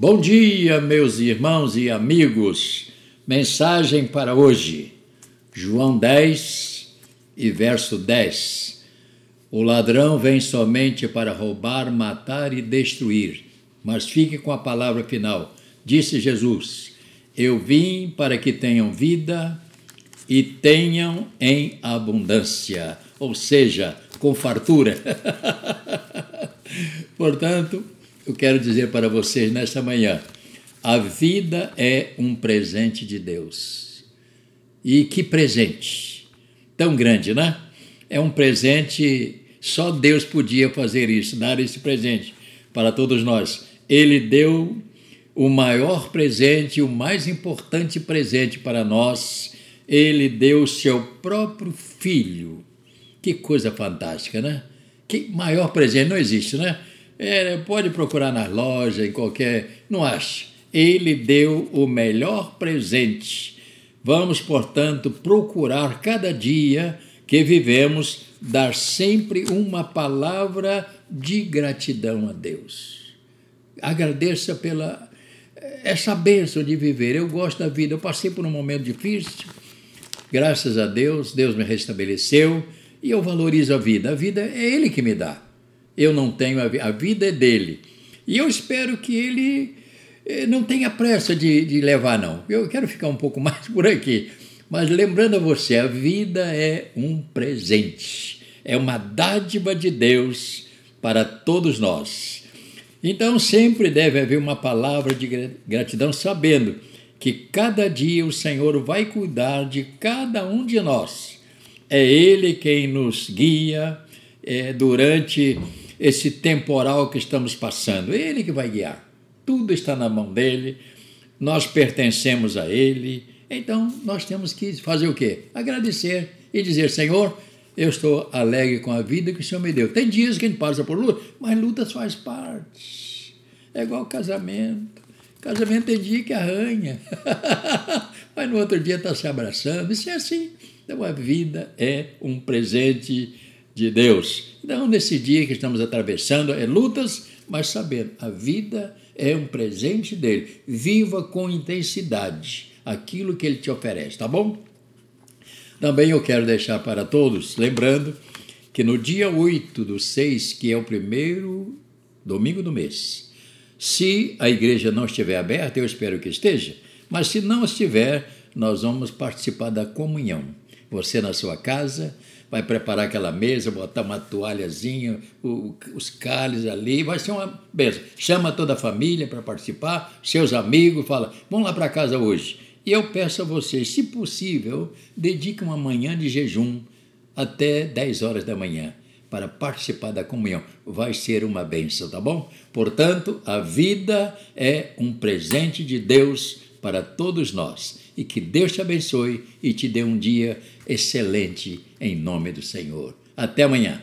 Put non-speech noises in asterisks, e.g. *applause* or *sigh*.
Bom dia, meus irmãos e amigos. Mensagem para hoje. João 10 e verso 10. O ladrão vem somente para roubar, matar e destruir. Mas fique com a palavra final. Disse Jesus: Eu vim para que tenham vida e tenham em abundância, ou seja, com fartura. *laughs* Portanto, eu quero dizer para vocês nesta manhã: a vida é um presente de Deus. E que presente! Tão grande, né? É um presente, só Deus podia fazer isso, dar esse presente para todos nós. Ele deu o maior presente, o mais importante presente para nós. Ele deu o seu próprio filho. Que coisa fantástica, né? Que maior presente não existe, né? É, pode procurar nas lojas, em qualquer. Não acha. Ele deu o melhor presente. Vamos, portanto, procurar cada dia que vivemos dar sempre uma palavra de gratidão a Deus. Agradeça pela essa bênção de viver. Eu gosto da vida. Eu passei por um momento difícil. Graças a Deus, Deus me restabeleceu e eu valorizo a vida. A vida é Ele que me dá eu não tenho a, a vida é dele. E eu espero que ele eh, não tenha pressa de, de levar, não. Eu quero ficar um pouco *laughs* mais por aqui. Mas lembrando a você, a vida é um presente, é uma dádiva de Deus para todos nós. Então sempre deve haver uma palavra de gratidão, sabendo que cada dia o Senhor vai cuidar de cada um de nós. É Ele quem nos guia é, durante esse temporal que estamos passando. Ele que vai guiar. Tudo está na mão dele, nós pertencemos a ele. Então, nós temos que fazer o quê? Agradecer e dizer: Senhor, eu estou alegre com a vida que o Senhor me deu. Tem dias que a gente passa por luta, mas lutas faz parte. É igual casamento. Casamento tem dia que arranha, *laughs* mas no outro dia está se abraçando. Isso é assim. Então, a vida é um presente de Deus. Então, nesse dia que estamos atravessando, é lutas, mas sabendo, a vida é um presente dele. Viva com intensidade aquilo que ele te oferece, tá bom? Também eu quero deixar para todos, lembrando que no dia 8 do 6, que é o primeiro domingo do mês, se a igreja não estiver aberta, eu espero que esteja, mas se não estiver, nós vamos participar da comunhão. Você na sua casa, vai preparar aquela mesa, botar uma toalhazinha, o, os cálices ali, vai ser uma beleza. Chama toda a família para participar, seus amigos, fala, vamos lá para casa hoje. E eu peço a vocês, se possível, dedique uma manhã de jejum até 10 horas da manhã para participar da comunhão. Vai ser uma bênção, tá bom? Portanto, a vida é um presente de Deus para todos nós. E que Deus te abençoe e te dê um dia excelente em nome do Senhor. Até amanhã.